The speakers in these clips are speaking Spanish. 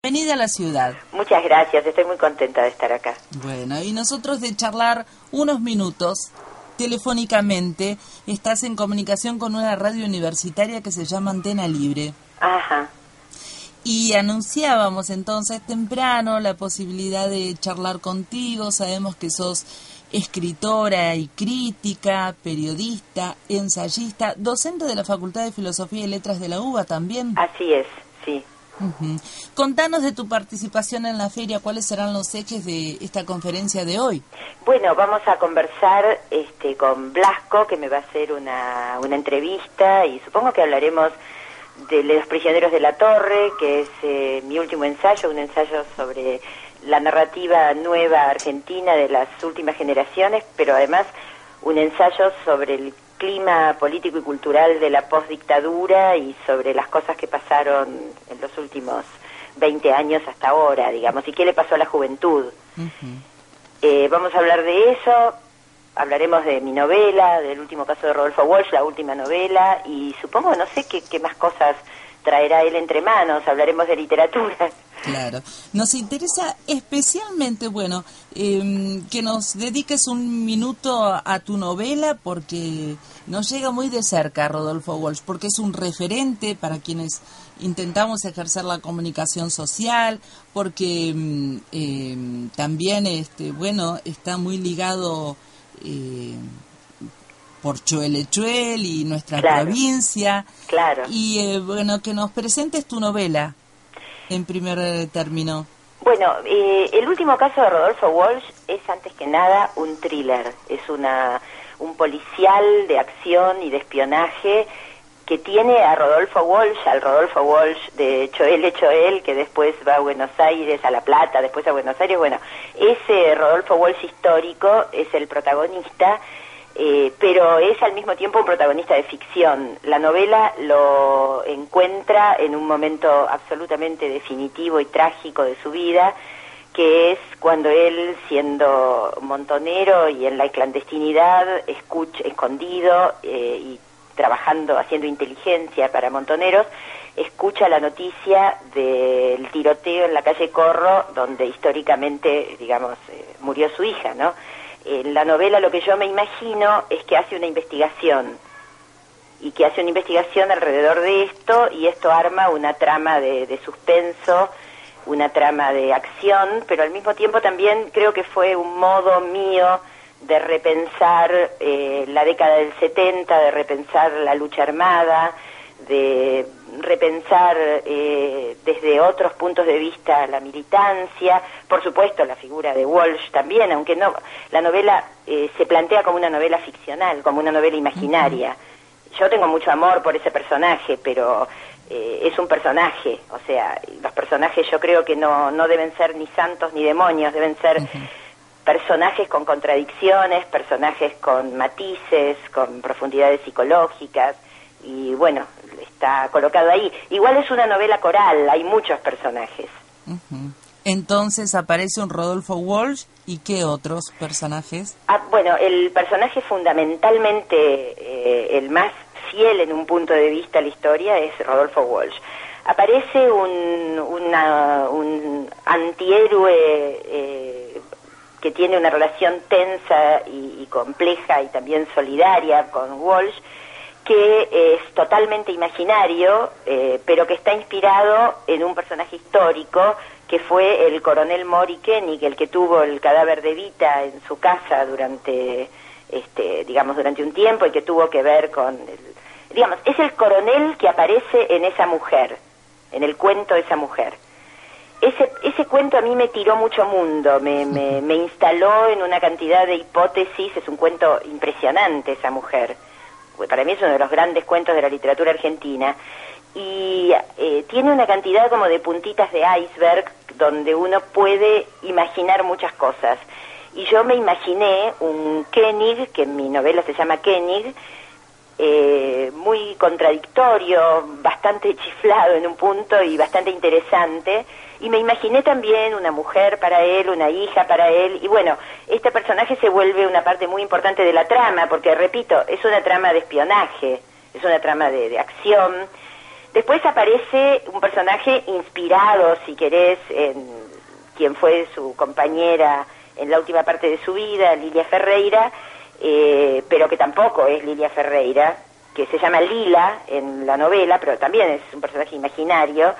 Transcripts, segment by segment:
Bienvenida a la ciudad. Muchas gracias, estoy muy contenta de estar acá. Bueno, y nosotros de charlar unos minutos telefónicamente, estás en comunicación con una radio universitaria que se llama Antena Libre. Ajá. Y anunciábamos entonces temprano la posibilidad de charlar contigo, sabemos que sos escritora y crítica, periodista, ensayista, docente de la Facultad de Filosofía y Letras de la UBA también. Así es, sí. Contanos de tu participación en la feria, cuáles serán los ejes de esta conferencia de hoy. Bueno, vamos a conversar este, con Blasco, que me va a hacer una, una entrevista y supongo que hablaremos de Los prisioneros de la torre, que es eh, mi último ensayo, un ensayo sobre la narrativa nueva argentina de las últimas generaciones, pero además un ensayo sobre el clima político y cultural de la postdictadura y sobre las cosas que pasaron en los últimos 20 años hasta ahora, digamos, y qué le pasó a la juventud. Eh, vamos a hablar de eso, hablaremos de mi novela, del último caso de Rodolfo Walsh, la última novela, y supongo, no sé qué, qué más cosas traerá él entre manos, hablaremos de literatura. Claro, nos interesa especialmente, bueno, em, que nos dediques un minuto a, tu novela porque nos llega muy de cerca Rodolfo Walsh, porque es un referente para quienes intentamos ejercer la comunicación social, porque em, también, este, bueno, está muy ligado eh, por Chuel y nuestra provincia. Claro. Y eh, bueno, que nos presentes tu novela en primer eh, término. Bueno, eh, el último caso de Rodolfo Walsh es antes que nada un thriller, es una un policial de acción y de espionaje que tiene a Rodolfo Walsh, al Rodolfo Walsh de Choel Choel, que después va a Buenos Aires, a La Plata, después a Buenos Aires, bueno, ese Rodolfo Walsh histórico es el protagonista eh, pero es al mismo tiempo un protagonista de ficción. La novela lo encuentra en un momento absolutamente definitivo y trágico de su vida, que es cuando él, siendo montonero y en la clandestinidad, escucha, escondido eh, y trabajando, haciendo inteligencia para montoneros, escucha la noticia del tiroteo en la calle Corro, donde históricamente, digamos, eh, murió su hija, ¿no? En la novela lo que yo me imagino es que hace una investigación. Y que hace una investigación alrededor de esto y esto arma una trama de, suspenso, una trama de acción, pero al mismo tiempo también creo que fue un modo mío de repensar eh, la década del 70, de repensar la lucha armada, de repensar eh, desde otros puntos de vista la militancia, por supuesto la figura de Walsh también, aunque no, la novela eh, se plantea como una novela ficcional, como una novela imaginaria. Yo tengo mucho amor por ese personaje, pero eh, es un personaje, o sea, los personajes yo creo que no, no deben ser ni santos ni demonios, deben ser personajes con contradicciones, personajes con matices, con profundidades psicológicas, y bueno, está colocado ahí. Igual es una novela coral, hay muchos personajes. Entonces aparece un Rodolfo Walsh y qué otros personajes? Ah, bueno, el personaje fundamentalmente, eh, el más fiel en un punto de vista a la historia es Rodolfo Walsh. Aparece un, un antihéroe eh, que tiene una relación tensa y compleja y también solidaria con Walsh, que es totalmente imaginario, eh, pero que está inspirado en un personaje histórico que fue el coronel Mori Kenny, el que tuvo el cadáver de Vita en su casa durante, este, digamos, durante un tiempo y que tuvo que ver con, digamos, es el coronel que aparece en esa mujer, en el cuento de esa mujer. Ese, ese cuento a mí me tiró mucho mundo, me, me, me instaló en una cantidad de hipótesis, es un cuento impresionante esa mujer para mí es uno de los grandes cuentos de la literatura argentina, y eh, tiene una cantidad como de puntitas de iceberg donde uno puede imaginar muchas cosas. Y yo me imaginé un Koenig, que en mi novela se llama Koenig, eh, muy contradictorio, bastante chiflado en un punto y bastante interesante. Y me imaginé también una mujer para él, una hija para él. Y bueno, este personaje se vuelve una parte muy importante de la trama, porque repito, es una trama de espionaje, es una trama de, de acción. Después aparece un personaje inspirado, si querés, en quien fue su compañera en la última parte de su vida, Lilia Ferreira, eh, pero que tampoco es Lilia Ferreira, que se llama Lila en la novela, pero también es un personaje imaginario,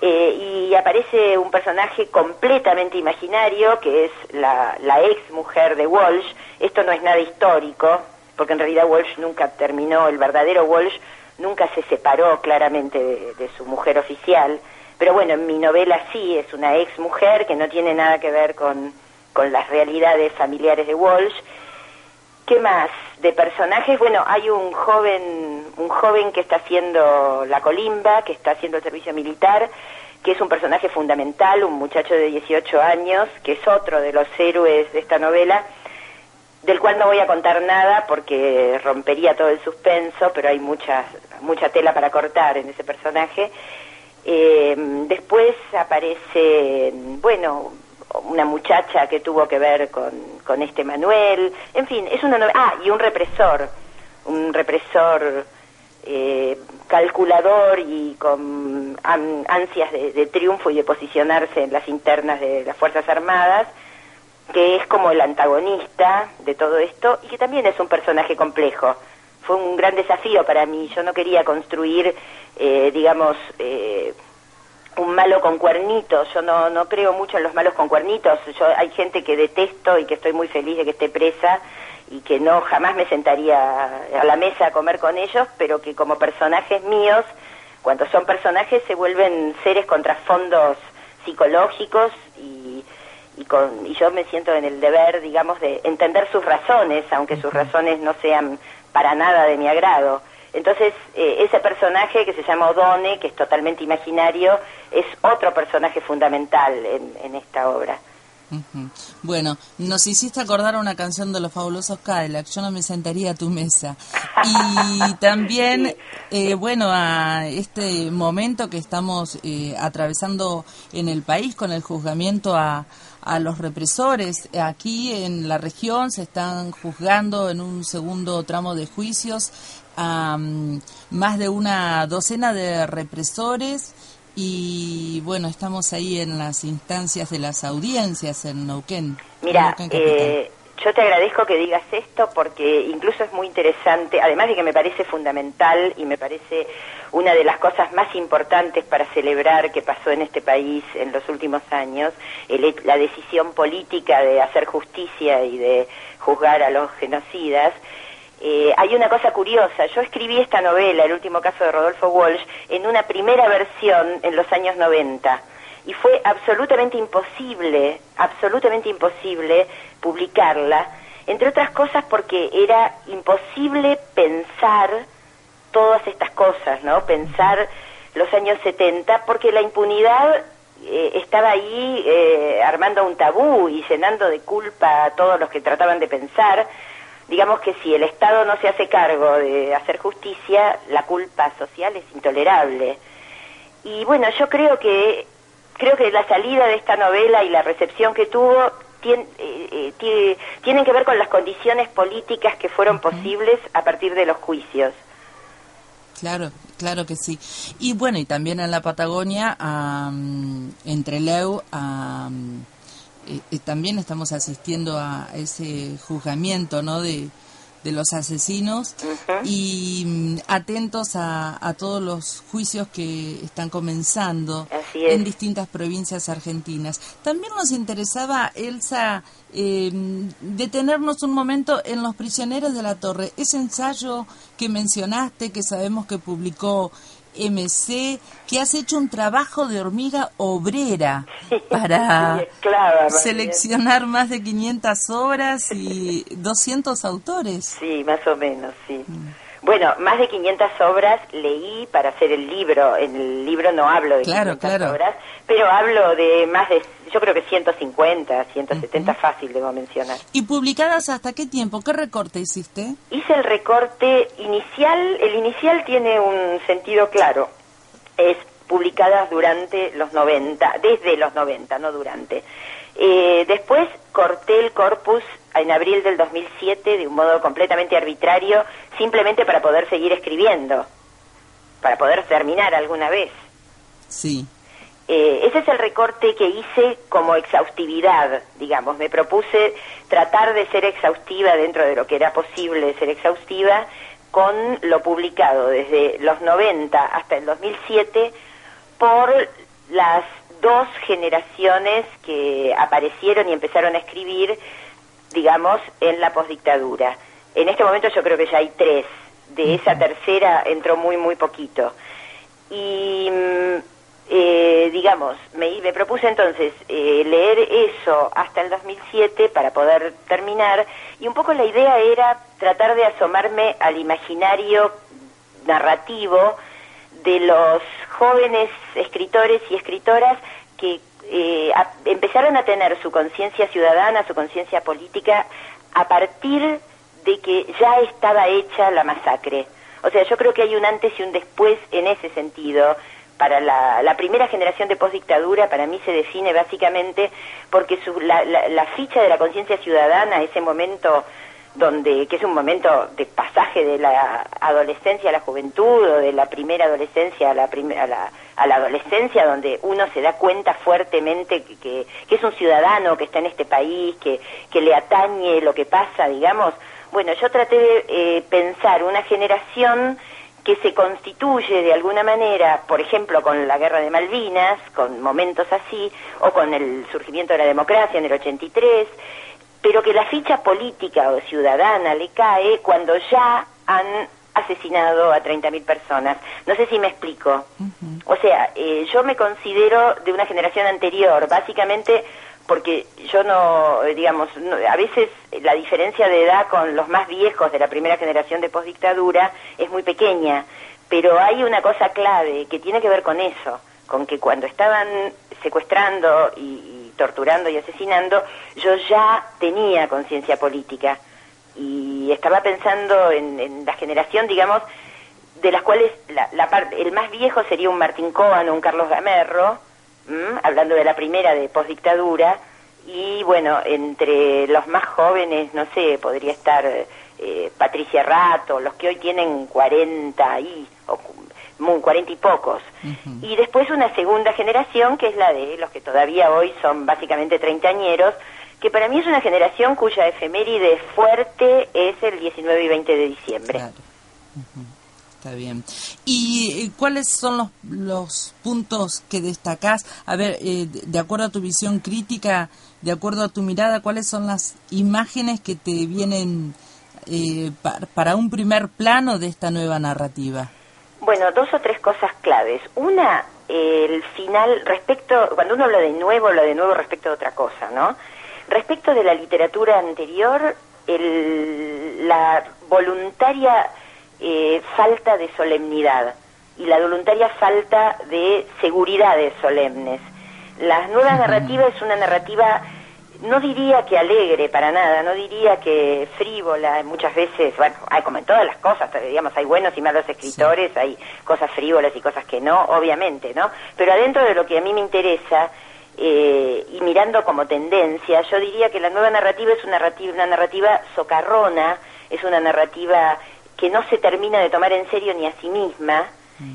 eh, y aparece un personaje completamente imaginario, que es la, ex mujer de Walsh. Esto no es nada histórico, porque en realidad Walsh nunca terminó, el verdadero Walsh nunca se separó claramente de, de su mujer oficial, pero bueno, en mi novela sí, es una ex mujer que no tiene nada que ver con, con las realidades familiares de Walsh, ¿Qué más? De personajes, bueno, hay un joven, un joven que está haciendo la colimba, que está haciendo el servicio militar, que es un personaje fundamental, un muchacho de 18 años, que es otro de los héroes de esta novela, del cual no voy a contar nada porque rompería todo el suspenso, pero hay mucha, mucha tela para cortar en ese personaje. Eh, después aparece, bueno, una muchacha que tuvo que ver con, con este Manuel, en fin, es una novela, ah, y un represor, un represor eh, calculador y con ansias de, triunfo y de posicionarse en las internas de las Fuerzas Armadas, que es como el antagonista de todo esto y que también es un personaje complejo. Fue un gran desafío para mí, yo no quería construir, eh, digamos, eh, un malo con cuernitos. Yo no, no creo mucho en los malos con cuernitos. Yo, hay gente que detesto y que estoy muy feliz de que esté presa y que no jamás me sentaría a la mesa a comer con ellos, pero que como personajes míos, cuando son personajes, se vuelven seres con trasfondos psicológicos y, y, con, y yo me siento en el deber, digamos, de entender sus razones, aunque sus razones no sean para nada de mi agrado. Entonces, eh, ese personaje que se llama Odone, que es totalmente imaginario, es otro personaje fundamental en, en esta obra. Uh -huh. Bueno, nos hiciste acordar una canción de los fabulosos Cadillac, yo no me sentaría a tu mesa. Y también, eh, bueno, a este momento que estamos eh, atravesando en el país con el juzgamiento a, a los represores. Aquí en la región se están juzgando en un segundo tramo de juicios a más de una docena de represores y bueno, estamos ahí en las instancias de las audiencias en Neuquén. Mira, eh, yo te agradezco que digas esto porque incluso es muy interesante, además de que me parece fundamental y me parece una de las cosas más importantes para celebrar que pasó en este país en los últimos años, el, la decisión política de hacer justicia y de juzgar a los genocidas. Eh, hay una cosa curiosa, yo escribí esta novela, el último caso de Rodolfo Walsh, en una primera versión en los años 90 y fue absolutamente imposible, absolutamente imposible publicarla, entre otras cosas porque era imposible pensar todas estas cosas, ¿no? Pensar los años 70 porque la impunidad eh, estaba ahí eh, armando un tabú y llenando de culpa a todos los que trataban de pensar digamos que si el Estado no se hace cargo de hacer justicia, la culpa social es intolerable. Y bueno, yo creo que creo que la salida de esta novela y la recepción que tuvo tien, eh, eh, tienen que ver con las condiciones políticas que fueron posibles a partir de los juicios. Claro, claro que sí. Y bueno, y también en la Patagonia, um, entre Leu, um, eh, también estamos asistiendo a ese juzgamiento ¿no? de, de los asesinos uh -huh. y um, atentos a, a, todos los juicios que están comenzando en distintas provincias argentinas. También nos interesaba, Elsa, eh, detenernos un momento en Los Prisioneros de la Torre, ese ensayo que mencionaste, que sabemos que publicó MC, que has hecho un trabajo de hormiga obrera para seleccionar más de 500 obras y 200 autores. Sí, más o menos, sí. Mm. Bueno, más de 500 obras leí para hacer el libro. En el libro no hablo de Claro, 500 claro. obras, pero hablo de más de, yo creo que 150, 170 fácil debo mencionar. ¿Y publicadas hasta qué tiempo? ¿Qué recorte hiciste? Hice el recorte inicial, el inicial tiene un sentido claro, es publicadas durante los 90, desde los 90, no durante. Eh, después corté el corpus en abril del 2007 de un modo completamente arbitrario, simplemente para poder seguir escribiendo, para poder terminar alguna vez. Sí. Eh, ese es el recorte que hice como exhaustividad, digamos. Me propuse tratar de ser exhaustiva dentro de lo que era posible ser exhaustiva con lo publicado desde los 90 hasta el 2007 por las dos generaciones que aparecieron y empezaron a escribir, digamos, en la posdictadura. En este momento yo creo que ya hay tres. De esa tercera entró muy, muy poquito. Y, mm, eh, digamos, me, me propuse entonces eh, leer eso hasta el 2007 para poder terminar. Y un poco la idea era tratar de asomarme al imaginario narrativo de los jóvenes escritores y escritoras que eh, empezaron a tener su conciencia ciudadana, su conciencia política, a partir de que ya estaba hecha la masacre. O sea, yo creo que hay un antes y un después en ese sentido. Para la, la primera generación de postdictadura, para mí se define básicamente porque su, la, la- la ficha de la conciencia ciudadana, ese momento donde que es un momento de pasaje de la adolescencia a la juventud o de la primera adolescencia a la, la, a la adolescencia donde uno se da cuenta fuertemente que, que, que es un ciudadano que está en este país que, que le atañe lo que pasa digamos. Bueno yo traté de eh, pensar una generación que se constituye de alguna manera, por ejemplo, con la guerra de Malvinas, con momentos así, o con el surgimiento de la democracia en el 83, pero que la ficha política o ciudadana le cae cuando ya han asesinado a 30.000 personas. No sé si me explico. O sea, eh, yo me considero de una generación anterior, básicamente porque yo no, eh, digamos, no- a veces la diferencia de edad con los más viejos de la primera generación de postdictadura es muy pequeña, pero hay una cosa clave que tiene que ver con eso, con que cuando estaban secuestrando y, y torturando y asesinando, yo ya tenía conciencia política y estaba pensando en, en la generación, digamos, de las cuales la, la el más viejo sería un Martín Coan o un Carlos Gamerro, hablando de la primera de postdictadura, y bueno, entre los más jóvenes, no sé, podría estar eh, Patricia Rato, los que hoy tienen 40 y, o cu- mu- 40 y pocos. Y después una segunda generación, que es la de los que todavía hoy son básicamente treintañeros, que para mí es una generación cuya efeméride fuerte es el 19 y 20 de diciembre. Claro. Está bien. ¿Y eh, cuáles son los, los puntos que destacás? A ver, eh, de de acuerdo a tu visión crítica, de acuerdo a tu mirada, ¿cuáles son las imágenes que te vienen eh, pa- para un primer plano de esta nueva narrativa? Bueno, dos o tres cosas claves. Una, el final, respecto, cuando uno habla de nuevo, habla de nuevo respecto a otra cosa, ¿no? Respecto de la literatura anterior, el- la voluntaria eh, falta de solemnidad y la voluntaria falta de seguridades solemnes. La nueva narrativa es una narrativa no diría que alegre para nada, no diría que frívola, muchas veces, bueno, hay como en todas las cosas, digamos, hay buenos y malos escritores, hay cosas frívolas y cosas que no, obviamente, ¿no? Pero adentro de lo que a mí me interesa, eh, y mirando como tendencia, yo diría que la nueva narrativa es una narrativa, una narrativa socarrona, es una narrativa que no se termina de tomar en serio ni a sí misma,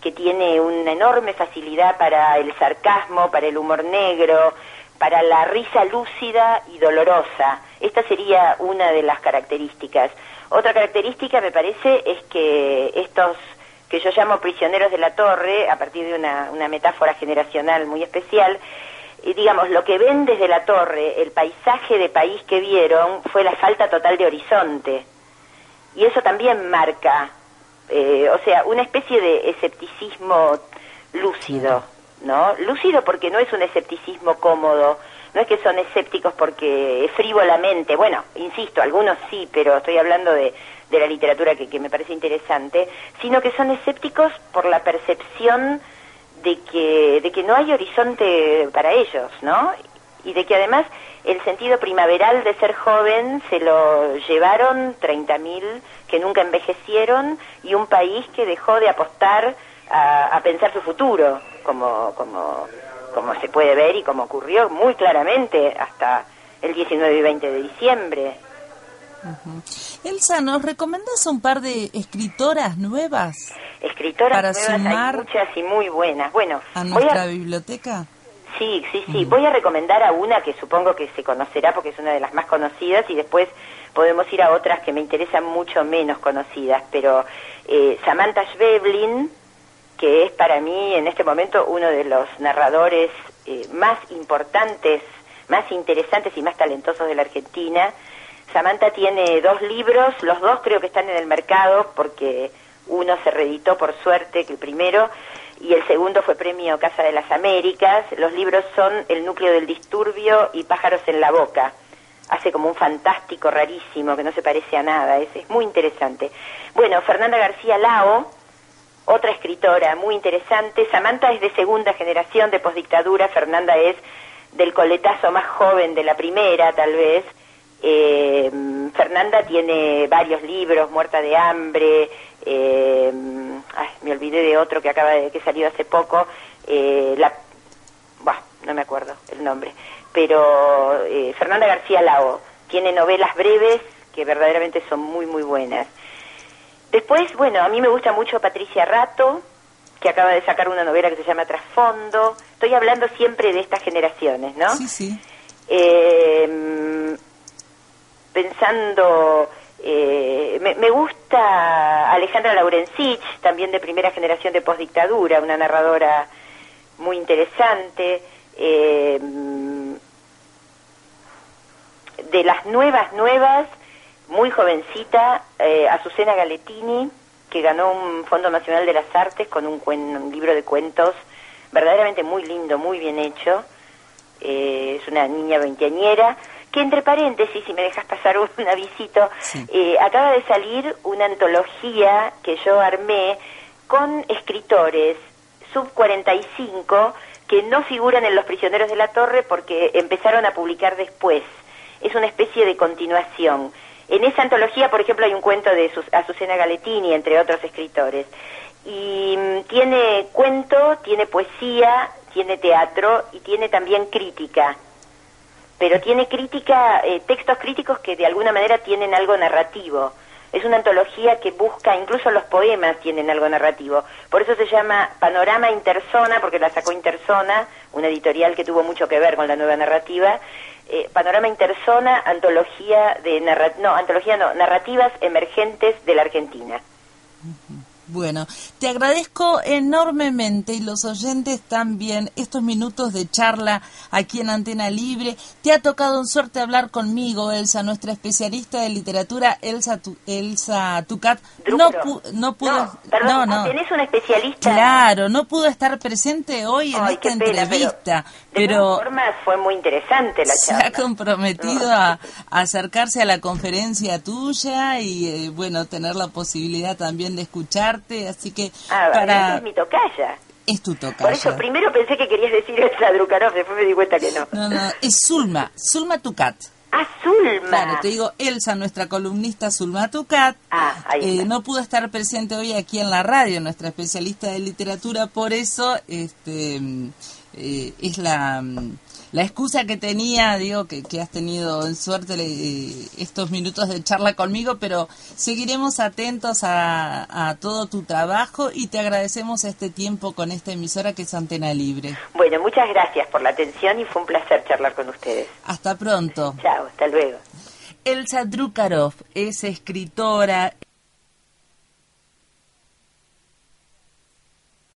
que tiene una enorme facilidad para el sarcasmo, para el humor negro, para la risa lúcida y dolorosa. Esta sería una de las características. Otra característica, me parece, es que estos que yo llamo prisioneros de la torre, a partir de una, una metáfora generacional muy especial, y digamos, lo que ven desde la torre, el paisaje de país que vieron, fue la falta total de horizonte. Y eso también marca, eh, o sea, una especie de escepticismo lúcido, ¿no? Lúcido porque no es un escepticismo cómodo, no es que son escépticos porque frívolamente, bueno, insisto, algunos sí, pero estoy hablando de, de la literatura que, que me parece interesante, sino que son escépticos por la percepción de que, de que no hay horizonte para ellos, ¿no? Y de que además el sentido primaveral de ser joven se lo llevaron 30.000 que nunca envejecieron y un país que dejó de apostar a, pensar su futuro, como, como, como se puede ver y como ocurrió muy claramente hasta el 19 y 20 de diciembre. Elsa, ¿nos recomiendas un par de escritoras nuevas? Escritoras para nuevas, sumar hay muchas y muy buenas. Bueno, a nuestra biblioteca. Sí, sí, sí. Voy a recomendar a una que supongo que se conocerá porque es una de las más conocidas y después podemos ir a otras que me interesan mucho menos conocidas. Pero eh, Samantha Schweblin, que es para mí en este momento uno de los narradores eh, más importantes, más interesantes y más talentosos de la Argentina. Samantha tiene dos libros, los dos creo que están en el mercado porque uno se reeditó por suerte, que el primero, y el segundo fue premio Casa de las Américas. Los libros son El núcleo del disturbio y Pájaros en la boca. Hace como un fantástico rarísimo que no se parece a nada, es, es muy interesante. Bueno, Fernanda García Lao, otra escritora muy interesante. Samantha es de segunda generación de postdictadura, Fernanda es del coletazo más joven de la primera, tal vez. Eh, Fernanda tiene varios libros, Muerta de Hambre, eh, me olvidé de otro que acaba de que salió hace poco, eh, la, no me acuerdo el nombre, pero Fernanda García Lao tiene novelas breves que verdaderamente son muy muy buenas. Después, bueno, a mí me gusta mucho Patricia Rato, que acaba de sacar una novela que se llama Trasfondo. Estoy hablando siempre de estas generaciones, ¿no? Sí, sí. Eh, pensando eh, me, gusta Alejandra Laurencich, también de primera generación de postdictadura, una narradora muy interesante. Eh, de las nuevas, nuevas, muy jovencita, eh, Azucena Galetini, que ganó un Fondo Nacional de las Artes con un, un libro de cuentos verdaderamente muy lindo, muy bien hecho. es una niña veinteañera que entre paréntesis, si me dejas pasar un avisito, eh, acaba de salir una antología que yo armé con escritores sub 45 que no figuran en Los Prisioneros de la Torre porque empezaron a publicar después. Es una especie de continuación. En esa antología, por ejemplo, hay un cuento de Azucena Galetini, entre otros escritores. Y mm, tiene cuento, tiene poesía, tiene teatro y tiene también crítica pero tiene crítica, eh, textos críticos que de alguna manera tienen algo narrativo. Es una antología que busca, incluso los poemas tienen algo narrativo. Por eso se llama Panorama Interzona, porque la sacó Interzona, una editorial que tuvo mucho que ver con la nueva narrativa. Eh, Panorama Interzona, antología de no, antología no, narrativas emergentes de la Argentina. Bueno, te agradezco enormemente y los oyentes también estos minutos de charla aquí en Antena Libre. Te ha tocado en suerte hablar conmigo, Elsa, nuestra especialista de literatura, Elsa, Elsa Tucat. No, no pudo. No, no, ¿Tenés una especialista? Claro, no pudo estar presente hoy en esta entrevista. pero, de fue muy interesante la charla. Se ha comprometido a, acercarse a la conferencia tuya y, eh, bueno, tener la posibilidad también de escuchar así que ah, para... es mi tocaya. Es tu tocaya. Por eso primero pensé que querías decir Elsa Drukarov, después me di cuenta que no. No, no, es Zulma, Zulma Tucat. Ah, Zulma. Claro, te digo, Elsa, nuestra columnista Zulma Tucat, ah, ahí eh, no pudo estar presente hoy aquí en la radio, nuestra especialista de literatura, por eso este, eh, es la la excusa que tenía, digo, que, que has tenido en suerte eh, estos minutos de charla conmigo, pero seguiremos atentos a, a, todo tu trabajo y te agradecemos este tiempo con esta emisora que es Antena Libre. Bueno, muchas gracias por la atención y fue un placer charlar con ustedes. Hasta pronto. Chao, hasta luego. Elsa Drukarov es escritora.